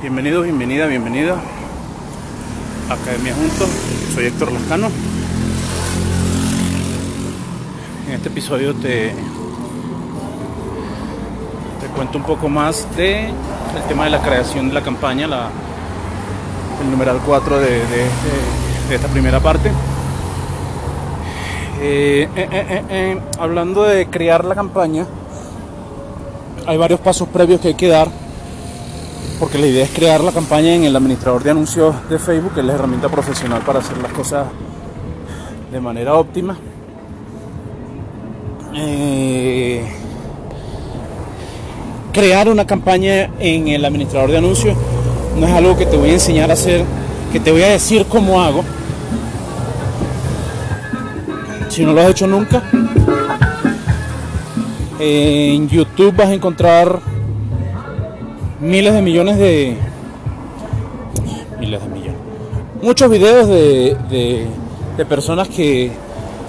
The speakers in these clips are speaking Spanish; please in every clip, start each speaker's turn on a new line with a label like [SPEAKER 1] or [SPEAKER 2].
[SPEAKER 1] Bienvenidos, bienvenida, bienvenida a Academia Juntos. Soy Héctor Lascano. En este episodio te, te cuento un poco más de el tema de la creación de la campaña, la, el numeral 4 de, de, esta primera parte. Eh, eh, eh, hablando de crear la campaña, hay varios pasos previos que hay que dar, porque la idea es crear la campaña en el administrador de anuncios de Facebook, que es la herramienta profesional para hacer las cosas de manera óptima. Eh, crear una campaña en el administrador de anuncios no es algo que te voy a enseñar a hacer, que te voy a decir cómo hago. Si no lo has hecho nunca, en YouTube vas a encontrar miles de millones de miles de millones. Muchos videos de, de, personas que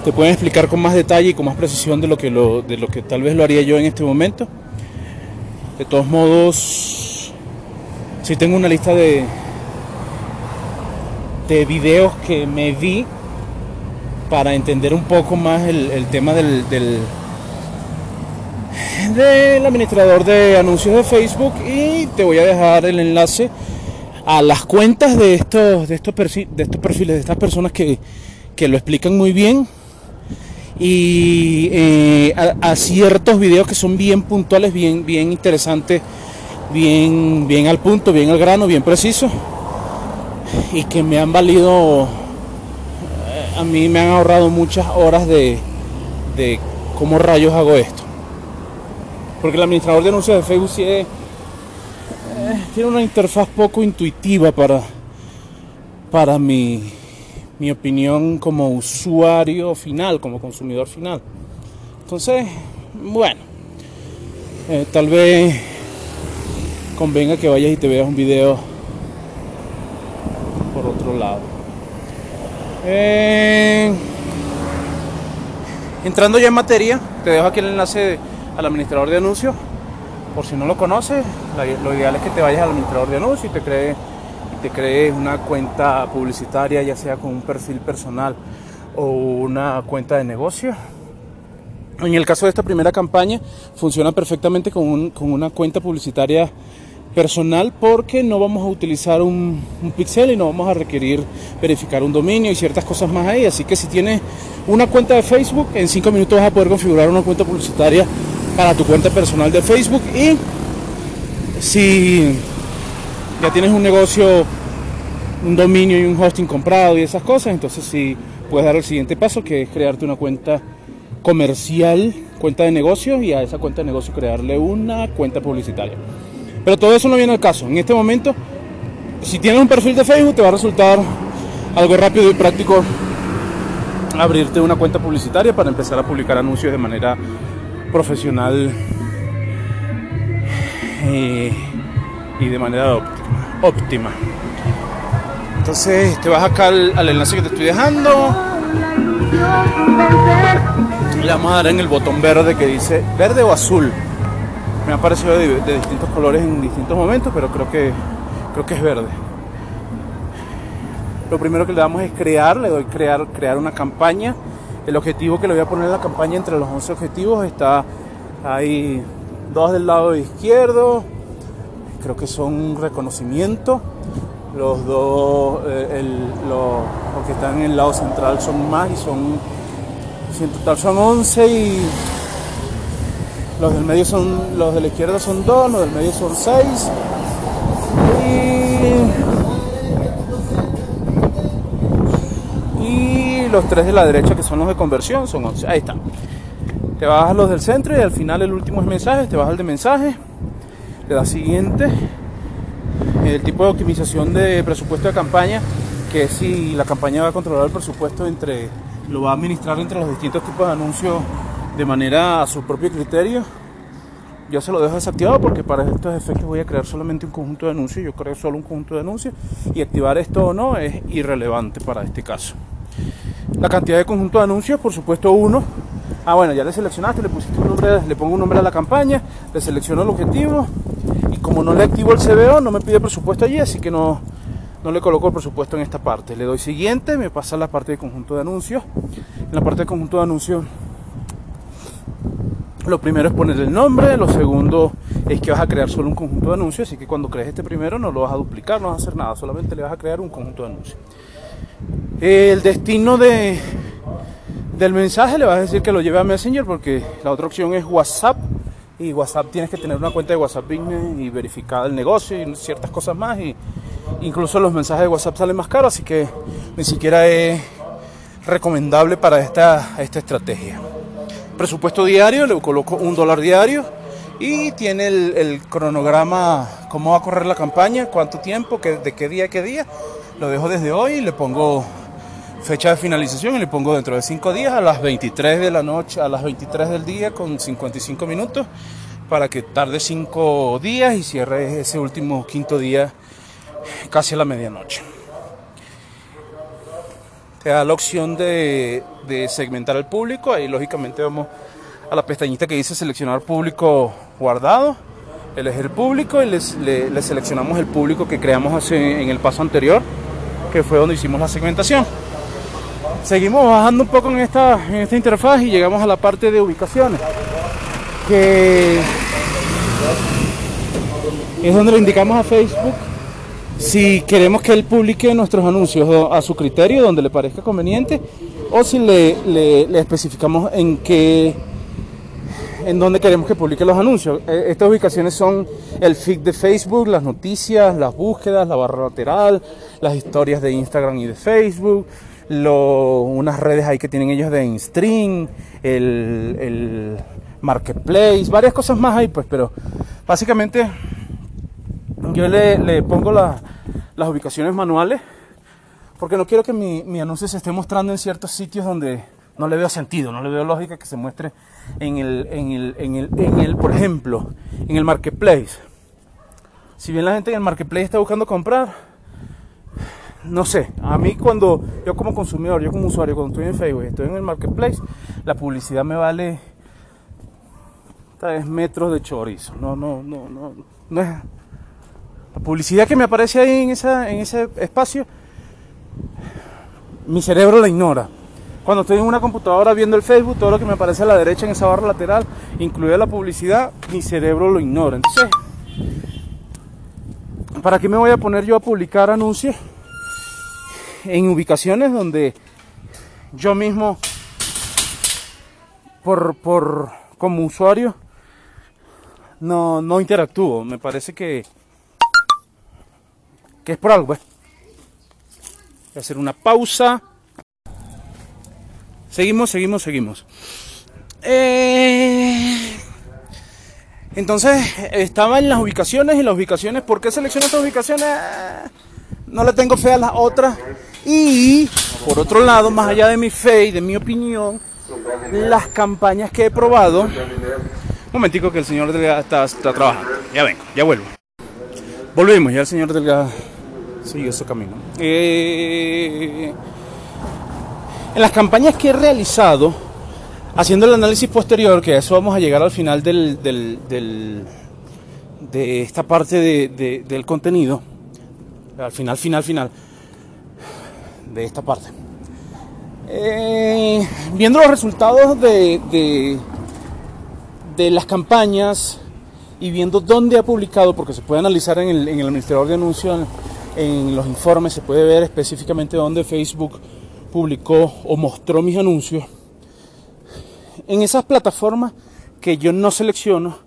[SPEAKER 1] te pueden explicar con más detalle y con más precisión de lo que lo, de lo que tal vez lo haría yo en este momento. De todos modos si tengo una lista de de videos que me vi para entender un poco más el, tema del del administrador de anuncios de Facebook y te voy a dejar el enlace a las cuentas de estos, de estos, perfiles, de estos perfiles, de estas personas que, que lo explican muy bien y eh, a, ciertos videos que son bien puntuales, bien, bien interesantes, bien, bien al punto, bien al grano, bien precisos y que me han valido, eh, a mí me han ahorrado muchas horas de, de cómo rayos hago esto. Porque el administrador de anuncios de Facebook sí es, eh, tiene una interfaz poco intuitiva para, para mi, mi opinión como usuario final, como consumidor final. Entonces, bueno, eh, tal vez convenga que vayas y te veas un video por otro lado. Eh, entrando ya en materia, te dejo aquí el enlace de al administrador de anuncios. Por si no lo conoces, lo ideal es que te vayas al administrador de anuncios y te crees te crees una cuenta publicitaria, ya sea con un perfil personal o una cuenta de negocio. En el caso de esta primera campaña, funciona perfectamente con, un, con una cuenta publicitaria personal porque no vamos a utilizar un, un, pixel y no vamos a requerir verificar un dominio y ciertas cosas más ahí. Así que si tienes una cuenta de Facebook, en 5 minutos vas a poder configurar una cuenta publicitaria para tu cuenta personal de Facebook y si ya tienes un negocio, un dominio y un hosting comprado y esas cosas, entonces sí puedes dar el siguiente paso que es crearte una cuenta comercial, cuenta de negocio y a esa cuenta de negocio crearle una cuenta publicitaria. Pero todo eso no viene al caso. En este momento, si tienes un perfil de Facebook, te va a resultar algo rápido y práctico abrirte una cuenta publicitaria para empezar a publicar anuncios de manera profesional eh, y de manera óptima. Entonces te vas acá al, enlace que te estoy dejando. Le vamos a dar en el botón verde que dice verde o azul. Me ha parecido de, de distintos colores en distintos momentos, pero creo que creo que es verde. Lo primero que le damos es crear, le doy crear, crear una campaña. El objetivo que le voy a poner en la campaña entre los 11 objetivos está ahí dos del lado izquierdo, creo que son reconocimiento. Los dos, eh, el, los, que están en el lado central son más y son, en total son 11 y los del medio son, los de la izquierda son 2, los del medio son 6 los tres de la derecha que son los de conversión son 11. Ahí están. Te vas a los del centro y al final el último es mensajes, te vas al de mensaje, le das siguiente, el tipo de optimización de presupuesto de campaña, que es si la campaña va a controlar el presupuesto entre, lo va a administrar entre los distintos tipos de anuncios de manera a su propio criterio. Yo se lo dejo desactivado porque para estos efectos voy a crear solamente un conjunto de anuncios, yo creo solo un conjunto de anuncios y activar esto o no es irrelevante para este caso. La cantidad de conjunto de anuncios, por supuesto uno, Ah, bueno, ya le seleccionaste, le pusiste un nombre, le pongo un nombre a la campaña, le selecciono el objetivo y como no le activo el CBO, no me pide presupuesto allí, así que no, no le coloco el presupuesto en esta parte. Le doy siguiente, me pasa a la parte de conjunto de anuncios. En la parte de conjunto de anuncios, lo primero es poner el nombre, lo segundo es que vas a crear solo un conjunto de anuncios, así que cuando crees este primero no lo vas a duplicar, no vas a hacer nada, solamente le vas a crear un conjunto de anuncios. El destino de, del mensaje le vas a decir que lo lleve a Messenger porque la otra opción es WhatsApp. Y WhatsApp tienes que tener una cuenta de WhatsApp Business y verificar el negocio y ciertas cosas más. Y incluso los mensajes de WhatsApp salen más caros así que ni siquiera es recomendable para esta, esta estrategia. Presupuesto diario le coloco un dólar diario y tiene el, cronograma cómo va a correr la campaña cuánto tiempo de qué día a qué día lo dejo desde hoy le pongo fecha de finalización y le pongo dentro de 5 días a las 23 de la noche, a las 23 del día con 55 minutos para que tarde 5 días y cierre ese último quinto día casi a la medianoche. Te da la opción de, segmentar al público, ahí lógicamente vamos a la pestañita que dice seleccionar público guardado, elegir público y le, seleccionamos el público que creamos en el paso anterior, que fue donde hicimos la segmentación. Seguimos bajando un poco en esta, en esta interfaz y llegamos a la parte de ubicaciones, que es donde le indicamos a Facebook si queremos que él publique nuestros anuncios a su criterio, donde le parezca conveniente, o si le, especificamos en qué en dónde queremos que publique los anuncios. Eh, estas ubicaciones son el feed de Facebook, las noticias, las búsquedas, la barra lateral, las historias de Instagram y de Facebook, unas redes ahí que tienen ellos de InStream, el, el Marketplace, varias cosas más ahí, pues, pero básicamente yo le, pongo las ubicaciones manuales porque no quiero que mi, anuncio se esté mostrando en ciertos sitios donde no le veo sentido, no le veo lógica que se muestre en el, en el, en el, en el por ejemplo, en el marketplace. Si bien la gente en el marketplace está buscando comprar, no sé, a mí cuando yo como consumidor, yo como usuario, cuando estoy en Facebook, estoy en el marketplace, la publicidad me vale 3 metros de chorizo. No, no, no, no, no es. La publicidad que me aparece ahí en, esa, en ese espacio, mi cerebro la ignora. Cuando estoy en una computadora viendo el Facebook, todo lo que me aparece a la derecha en esa barra lateral, incluida la publicidad, mi cerebro lo ignora. Entonces, ¿para qué me voy a poner yo a publicar anuncios? en ubicaciones donde yo mismo, por, por como usuario, no, no interactúo. Me parece que, que es por algo. Pues. Voy a hacer una pausa. Seguimos, seguimos, seguimos. Eh, entonces, estaba en las ubicaciones y las ubicaciones, ¿por qué selecciono estas ubicaciones? No le tengo fe a las otras y por otro lado, más allá de mi fe y de mi opinión, las campañas que he probado. Un momentico que el señor Delgado está, trabajando. Ya vengo, ya vuelvo. Volvimos, ya el señor Delgado sigue su camino. Eh, en las campañas que he realizado, haciendo el análisis posterior, que a eso vamos a llegar al final del, de esta parte del contenido, al final, final, final de esta parte. Eh, viendo los resultados de, de, las campañas y viendo dónde ha publicado, porque se puede analizar en el, en el administrador de anuncios, en los informes, se puede ver específicamente dónde Facebook publicó o mostró mis anuncios. En esas plataformas que yo no selecciono,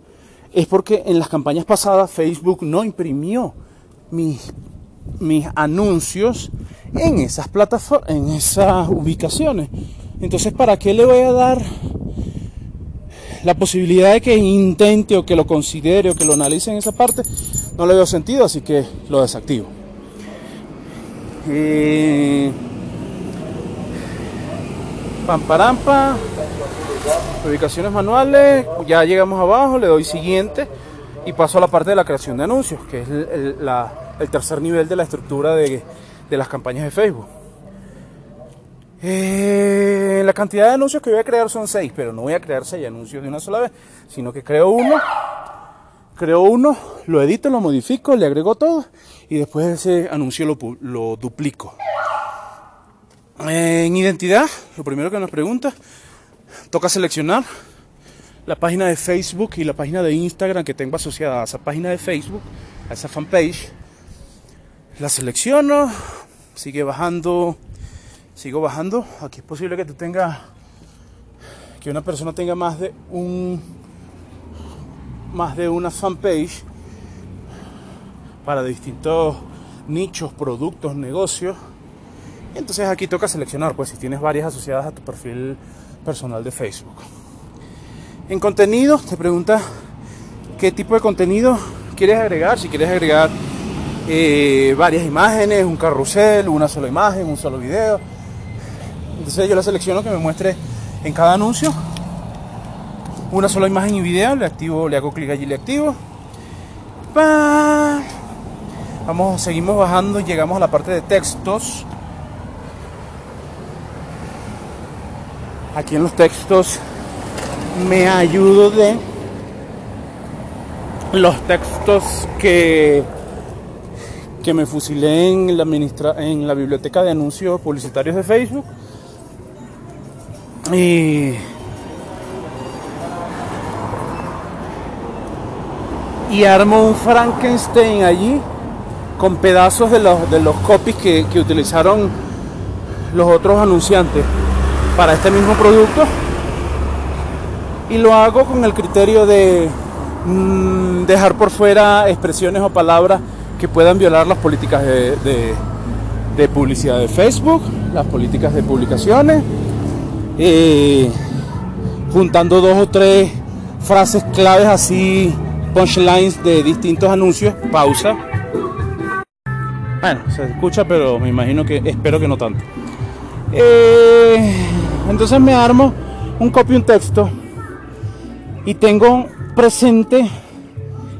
[SPEAKER 1] es porque en las campañas pasadas Facebook no imprimió mis mis anuncios en esas plataformas, en esas ubicaciones. Entonces, ¿para qué le voy a dar la posibilidad de que intente o que lo considere o que lo analice en esa parte? No le veo sentido, así que lo desactivo. Eh, pamparampa, ubicaciones manuales, ya llegamos abajo, le doy siguiente y paso a la parte de la creación de anuncios, que es el, tercer nivel de la estructura de, las campañas de Facebook. Eh, la cantidad de anuncios que voy a crear son seis, pero no voy a crear seis anuncios de una sola vez, sino que creo uno creo uno, lo edito, lo modifico, le agrego todo y después ese anuncio lo, lo duplico. En identidad, lo primero que nos pregunta, toca seleccionar la página de Facebook y la página de Instagram que tengo asociada a esa página de Facebook, a esa fanpage. La selecciono, sigue bajando, sigo bajando. Aquí es posible que tú tengas, que una persona tenga más de un, más de una fanpage para distintos nichos, productos, negocios. Entonces aquí toca seleccionar, pues si tienes varias asociadas a tu perfil personal de Facebook. En contenido, te pregunta qué tipo de contenido quieres agregar, si quieres agregar eh, varias imágenes, un carrusel, una sola imagen, un solo video. Entonces yo la selecciono que me muestre en cada anuncio una sola imagen y video, le activo, le hago clic allí le activo. Vamos, seguimos bajando llegamos a la parte de textos. Aquí en los textos me ayudo de los textos que, que me fusilé en la, en la biblioteca de anuncios publicitarios de Facebook. Y, y armo un Frankenstein allí con pedazos de los, de los copies que, que utilizaron los otros anunciantes para este mismo producto y lo hago con el criterio de mm, dejar por fuera expresiones o palabras que puedan violar las políticas de, publicidad de Facebook, las políticas de publicaciones, eh, juntando dos o tres frases claves así, punchlines de distintos anuncios, pausa. Bueno, se escucha, pero me imagino que, espero que no tanto. Eh, entonces me armo un copy, un texto y tengo presente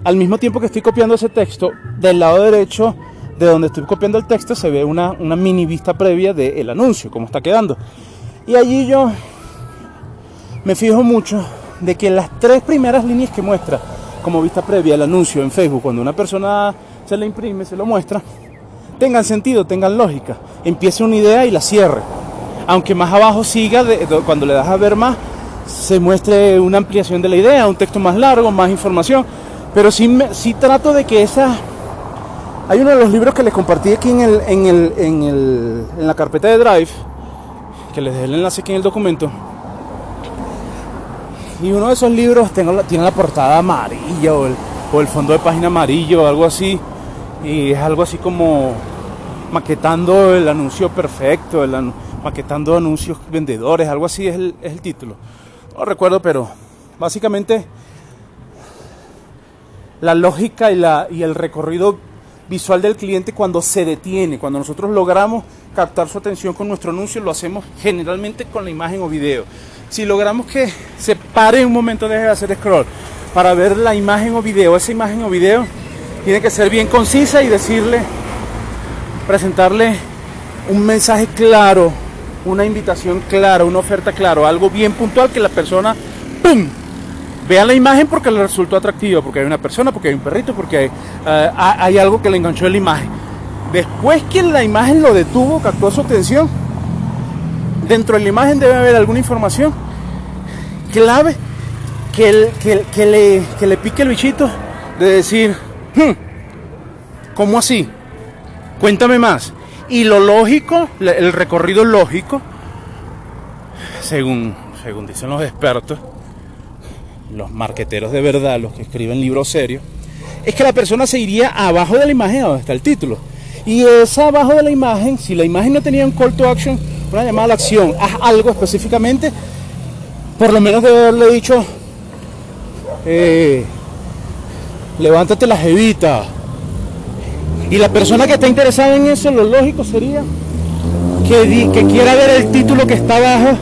[SPEAKER 1] al mismo tiempo que estoy copiando ese texto, del lado derecho de donde estoy copiando el texto se ve una, mini vista previa del anuncio, cómo está quedando. Y allí yo me fijo mucho de que las tres primeras líneas que muestra como vista previa el anuncio en Facebook, cuando una persona se le imprime, se lo muestra, tengan sentido, tengan lógica, empiece una idea y la cierre. Aunque más abajo siga, cuando le das a ver más, se muestre una ampliación de la idea, un texto más largo, más información. Pero sí, sí trato de que esa... Hay uno de los libros que les compartí aquí en, el, en, el, en, el, en la carpeta de Drive, que les dejé el enlace aquí en el documento. Y uno de esos libros tiene la portada amarilla o el, o el fondo de página amarillo o algo así. Y es algo así como maquetando el anuncio perfecto, maquetando anuncios vendedores, algo así es el, título. No recuerdo, pero básicamente la lógica y, y el recorrido visual del cliente cuando se detiene, cuando nosotros logramos captar su atención con nuestro anuncio, lo hacemos generalmente con la imagen o video. Si logramos que se pare un momento, deje de hacer scroll para ver la imagen o video, esa imagen o video tiene que ser bien concisa y decirle, presentarle un mensaje claro, una invitación clara, una oferta clara, algo bien puntual que la persona, ¡pum! Vea la imagen porque le resultó atractiva, porque hay una persona, porque hay un perrito, porque hay, eh, algo que le enganchó en la imagen. Después que la imagen lo detuvo, captó su atención, dentro de la imagen debe haber alguna información clave que, que, le, que le pique el bichito de decir, hmm, ¿cómo así? Cuéntame más. Y lo lógico, el recorrido lógico, según, según dicen los expertos, los marqueteros de verdad, los que escriben libros serios, es que la persona se iría abajo de la imagen donde está el título. Y esa abajo de la imagen, si la imagen no tenía un call to action, una llamada a la acción, haz algo específicamente, por lo menos debe haberle dicho, eh, levántate la jevita, y la persona que está interesada en eso, lo lógico sería que, que quiera ver el título que está abajo,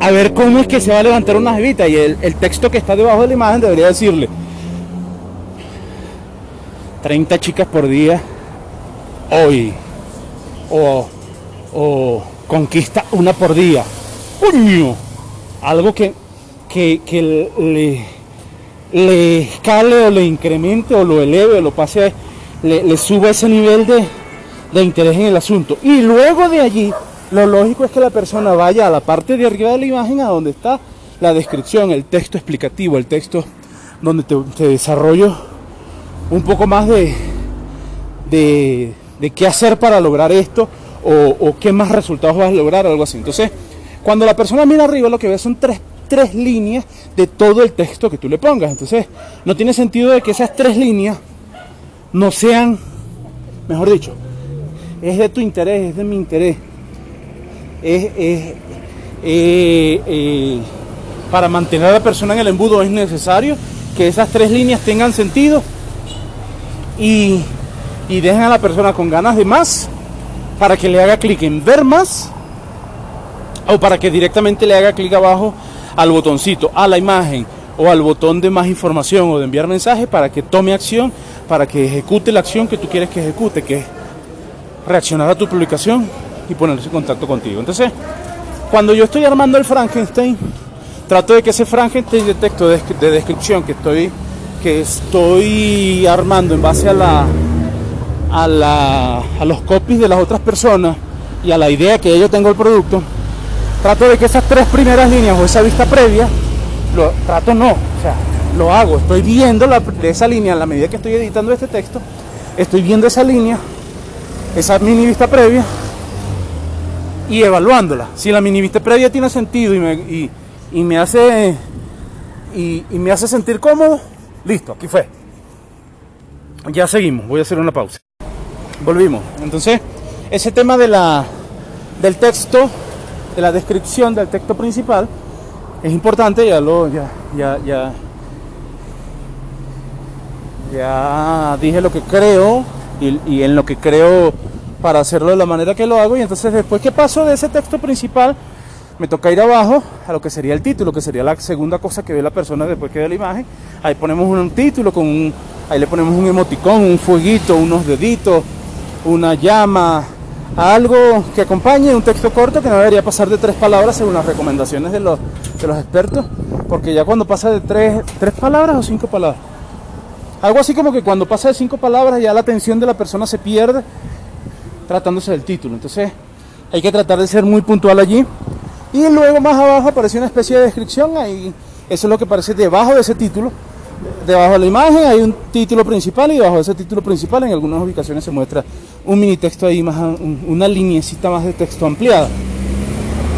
[SPEAKER 1] a ver cómo es que se va a levantar una jevita. Y el, texto que está debajo de la imagen debería decirle 30 chicas por día hoy. O, o conquista una por día. ¡Puño! Algo que, que, que le le escale o le incremente o lo eleve o lo pase, le, le suba ese nivel de, de interés en el asunto. Y luego de allí, lo lógico es que la persona vaya a la parte de arriba de la imagen, a donde está la descripción, el texto explicativo, el texto donde te, te desarrollo un poco más de, de, de, qué hacer para lograr esto o, o, qué más resultados vas a lograr, algo así. Entonces, cuando la persona mira arriba, lo que ve son tres, tres líneas de todo el texto que tú le pongas. Entonces, no tiene sentido de que esas tres líneas no sean, mejor dicho, es de tu interés, es de mi interés. Es, es eh, eh, para mantener a la persona en el embudo es necesario que esas tres líneas tengan sentido y, y dejen a la persona con ganas de más para que le haga clic en ver más o para que directamente le haga clic abajo al botoncito, a la imagen o al botón de más información o de enviar mensaje para que tome acción, para que ejecute la acción que tú quieres que ejecute, que es reaccionar a tu publicación y ponerse en contacto contigo. Entonces, cuando yo estoy armando el Frankenstein, trato de que ese Frankenstein de texto de, de descripción que estoy, que estoy armando en base a, la, a, la, a los copies de las otras personas y a la idea que yo tengo del producto, trato de que esas tres primeras líneas o esa vista previa, lo trato no, o sea, lo hago, estoy viendo la, esa línea a la medida que estoy editando este texto, estoy viendo esa línea esa mini vista previa y evaluándola. Si la mini vista previa tiene sentido y me, y, y me hace y, y, me hace sentir cómodo, listo, aquí fue. Ya seguimos, voy a hacer una pausa. Volvimos. Entonces, ese tema de la del texto, de la descripción del texto principal, es importante, ya lo ya ya ya ya dije lo que creo y, en lo que creo para hacerlo de la manera que lo hago. Y entonces después que paso de ese texto principal, me toca ir abajo a lo que sería el título, que sería la segunda cosa que ve la persona después que ve la imagen. Ahí ponemos un título con un, ahí le ponemos un emoticón, un fueguito, unos deditos, una llama, algo que acompañe un texto corto que no debería pasar de tres palabras según las recomendaciones de los, de los expertos, porque ya cuando pasa de tres, tres palabras o cinco palabras, algo así como que cuando pasa de cinco palabras ya la atención de la persona se pierde tratándose del título. Entonces hay que tratar de ser muy puntual allí. Y luego más abajo aparece una especie de descripción. Ahí, eso es lo que aparece debajo de ese título. Debajo de la imagen hay un título principal y debajo de ese título principal en algunas ubicaciones se muestra un mini texto ahí, más una linecita más de texto ampliada.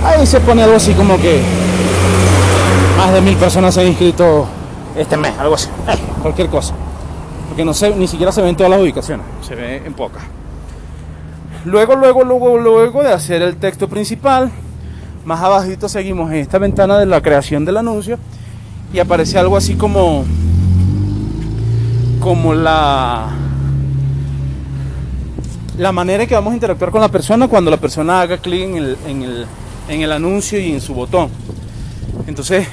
[SPEAKER 1] Ahí se pone algo así como que más de mil personas se han inscrito este mes, algo así, cualquier cosa porque no se, ni siquiera se ven todas las ubicaciones, se ve en pocas. Luego, luego, luego, luego de hacer el texto principal, más abajito seguimos en esta ventana de la creación del anuncio y aparece algo así como como la la manera en que vamos a interactuar con la persona cuando la persona haga clic en el, en, el, en el anuncio y en su botón. Entonces,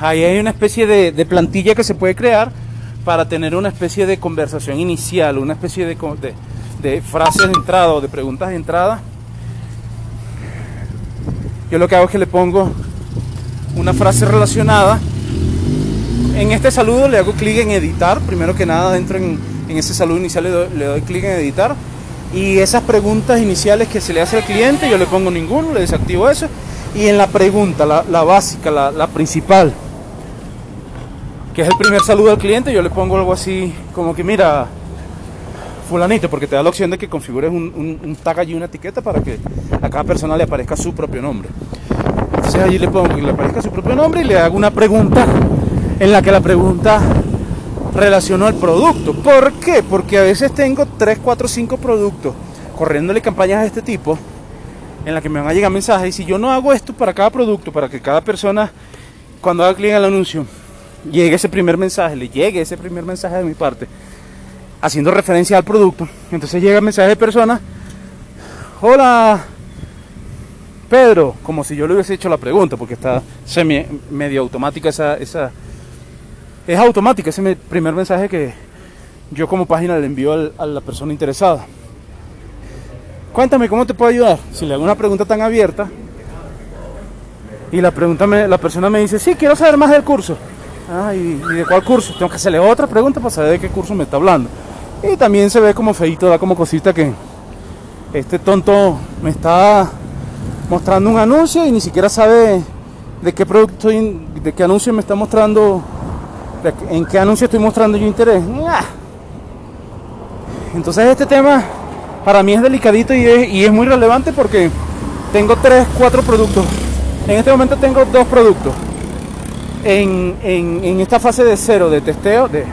[SPEAKER 1] ahí hay una especie de, plantilla que se puede crear para tener una especie de conversación inicial, una especie de, de, frases de entrada o de preguntas de entrada. Yo lo que hago es que le pongo una frase relacionada. En este saludo le hago clic en editar. Primero que nada, dentro en, en ese saludo inicial le doy, clic en editar. Y esas preguntas iniciales que se le hace al cliente, yo le pongo ninguno, le desactivo eso. Y en la pregunta, la, la básica, la, la principal, que es el primer saludo al cliente, yo le pongo algo así como que mira, fulanito, porque te da la opción de que configures un, un, un tag allí, una etiqueta para que a cada persona le aparezca su propio nombre. Entonces allí le pongo que le aparezca su propio nombre y le hago una pregunta en la que la pregunta relaciono al producto. ¿Por qué? Porque a veces tengo 3, 4, 5 productos corriéndole campañas de este tipo en la que me van a llegar mensajes y si yo no hago esto para cada producto, para que cada persona cuando haga clic el anuncio llegue ese primer mensaje, le llegue ese primer mensaje de mi parte, haciendo referencia al producto. Entonces llega el mensaje de persona, hola Pedro, como si yo le hubiese hecho la pregunta, porque está semi, medio automática esa, esa, es automática ese primer mensaje que yo como página le envío a la persona interesada. Cuéntame cómo te puedo ayudar. Si le hago una pregunta tan abierta y la pregunta la persona me dice, sí, quiero saber más del curso Ah, ¿y, de cuál curso? Tengo que hacerle otra pregunta para saber de qué curso me está hablando. Y también se ve como feito, da como cosita que este tonto me está mostrando un anuncio y ni siquiera sabe de qué producto, de qué anuncio me está mostrando, en qué anuncio estoy mostrando yo interés. Entonces este tema para mí es delicadito y es, muy relevante porque tengo tres, cuatro productos. En este momento tengo dos productos. En, en, esta fase de cero de testeo, de,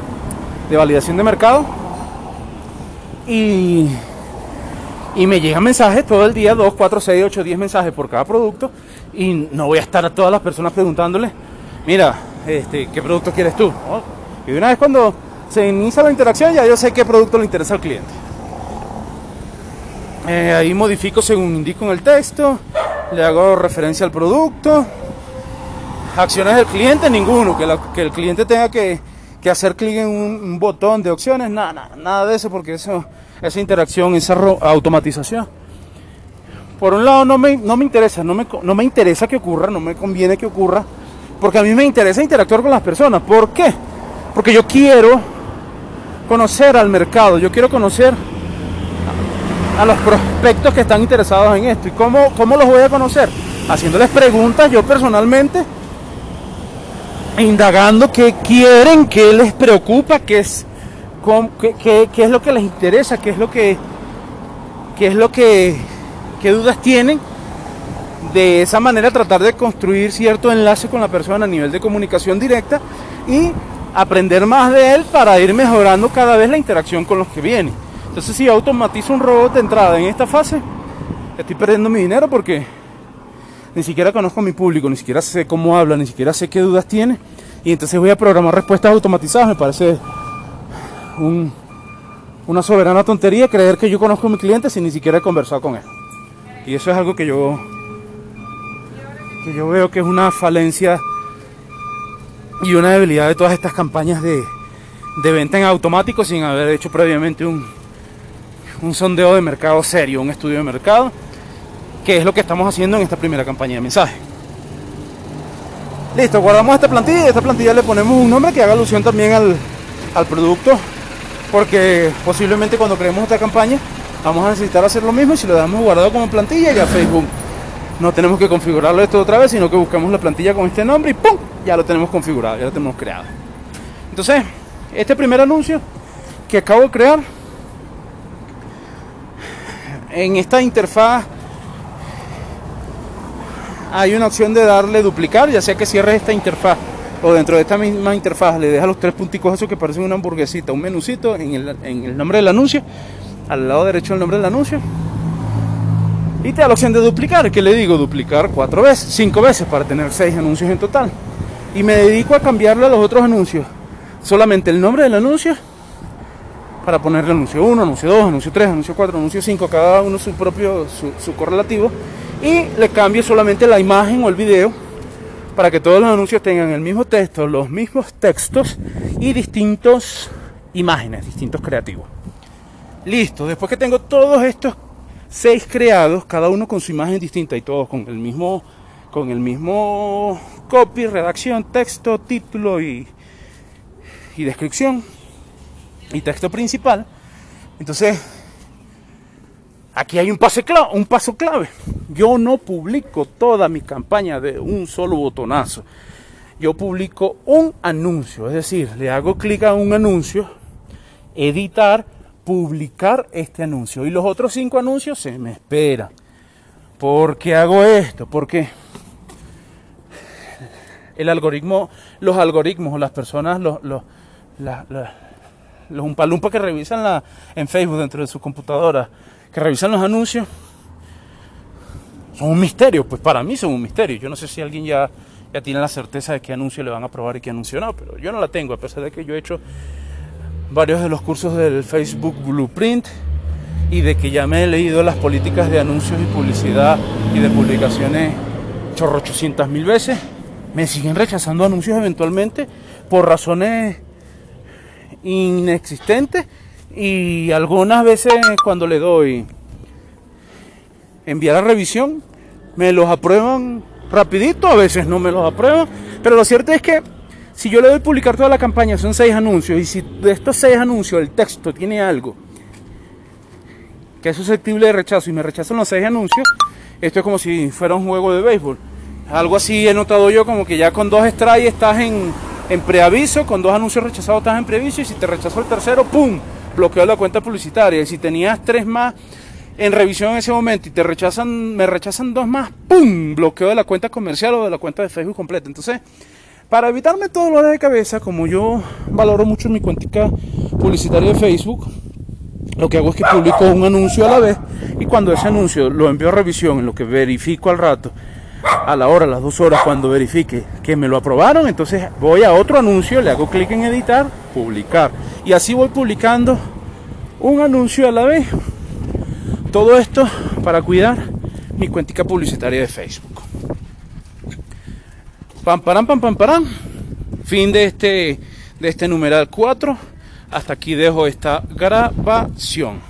[SPEAKER 1] validación de mercado. Y, y me llegan mensajes todo el día, 2, 4, 6, 8, 10 mensajes por cada producto. Y no voy a estar a todas las personas preguntándole, mira, este, ¿qué producto quieres tú? Y una vez cuando se inicia la interacción ya yo sé qué producto le interesa al cliente. Eh, ahí modifico según indico en el texto, le hago referencia al producto. Acciones del cliente, ninguno. Que, el cliente tenga que, hacer clic en un, botón de opciones, nada, nada, de eso, porque eso, esa interacción, esa automatización. Por un lado no me, no me interesa, no me, no me interesa que ocurra, no me conviene que ocurra, porque a mí me interesa interactuar con las personas. ¿Por qué? Porque yo quiero conocer al mercado, yo quiero conocer a los prospectos que están interesados en esto. ¿Y cómo, cómo los voy a conocer? Haciéndoles preguntas yo personalmente, indagando qué quieren, qué les preocupa, qué es, qué, qué, es lo que les interesa, qué es lo que, qué es lo que, qué dudas tienen. De esa manera tratar de construir cierto enlace con la persona a nivel de comunicación directa y aprender más de él para ir mejorando cada vez la interacción con los que vienen. Entonces si automatizo un robot de entrada en esta fase, estoy perdiendo mi dinero porque ni siquiera conozco a mi público, ni siquiera sé cómo habla, ni siquiera sé qué dudas tiene. Y entonces voy a programar respuestas automatizadas. Me parece una soberana tontería creer que yo conozco a mi cliente sin ni siquiera he conversado con él. Y eso es algo que yo, que yo veo que es una falencia y una debilidad de todas estas campañas de, de venta en automático sin haber hecho previamente un, un sondeo de mercado serio, un estudio de mercado, que es lo que estamos haciendo en esta primera campaña de mensaje. Listo, guardamos esta plantilla y a esta plantilla le ponemos un nombre que haga alusión también al, al producto, porque posiblemente cuando creemos esta campaña vamos a necesitar hacer lo mismo y si lo dejamos guardado como plantilla ya Facebook no tenemos que configurarlo esto otra vez, sino que buscamos la plantilla con este nombre y ¡pum! Ya lo tenemos configurado, ya lo tenemos creado. Entonces, este primer anuncio que acabo de crear en esta interfaz hay una opción de darle duplicar, ya sea que cierres esta interfaz o dentro de esta misma interfaz le dejas los tres punticos esos que parecen una hamburguesita, un menucito en el, en el nombre del anuncio, al lado derecho el nombre del anuncio. Y te da la opción de duplicar, que le digo duplicar cuatro veces, cinco veces para tener seis anuncios en total. Y me dedico a cambiarle a los otros anuncios solamente el nombre del anuncio para ponerle anuncio 1, anuncio 2, anuncio 3, anuncio 4, anuncio 5, cada uno su propio, su, correlativo, y le cambio solamente la imagen o el video para que todos los anuncios tengan el mismo texto, los mismos textos y distintos imágenes, distintos creativos. Listo, después que tengo todos estos seis creados, cada uno con su imagen distinta y todos con el mismo, con el mismo copy, redacción, texto, título y, y descripción, y texto principal. Entonces, aquí hay un, clave, un paso clave. Yo no publico toda mi campaña de un solo botonazo. Yo publico un anuncio, es decir, le hago clic a un anuncio, editar, publicar este anuncio. Y los otros cinco anuncios se me esperan. ¿Por qué hago esto? Porque el algoritmo, los algoritmos las personas, los, los, que revisan la, en Facebook dentro de su computadora, que revisan los anuncios, son un misterio. Pues para mí son un misterio. Yo no sé si alguien ya, ya tiene la certeza de qué anuncio le van a probar y qué anuncio no, pero yo no la tengo, a pesar de que yo he hecho varios de los cursos del Facebook Blueprint y de que ya me he leído las políticas de anuncios y publicidad y de publicaciones chorro mil veces, me siguen rechazando anuncios eventualmente por razones inexistente y algunas veces cuando le doy enviar a revisión me los aprueban rapidito, a veces no me los aprueban, pero lo cierto es que Si yo le doy publicar toda la campaña, son seis anuncios, y si de estos seis anuncios el texto tiene algo que es susceptible de rechazo y me rechazan los seis anuncios, esto es como si fuera un juego de béisbol. Algo así he notado yo, como que ya con dos strikes estás en, en preaviso, con dos anuncios rechazados estás en preaviso, y si te rechazó el tercero, ¡pum! bloqueo la cuenta publicitaria. Y si tenías tres más en revisión en ese momento y te rechazan, me rechazan dos más, ¡pum! bloqueo de la cuenta comercial o de la cuenta de Facebook completa. Entonces, para evitarme todo lo de cabeza, como yo valoro mucho mi cuenta publicitaria de Facebook, lo que hago es que publico un anuncio a la vez y cuando ese anuncio lo envío a revisión, en lo que verifico al rato, a la hora, a las dos horas, cuando verifique que me lo aprobaron, entonces voy a otro anuncio, le hago clic en editar, publicar. Y así voy publicando un anuncio a la vez. Todo esto para cuidar mi cuentica publicitaria de Facebook. Pam, param, pam, pam, param. Fin de este, de este numeral 4. Hasta aquí dejo esta grabación.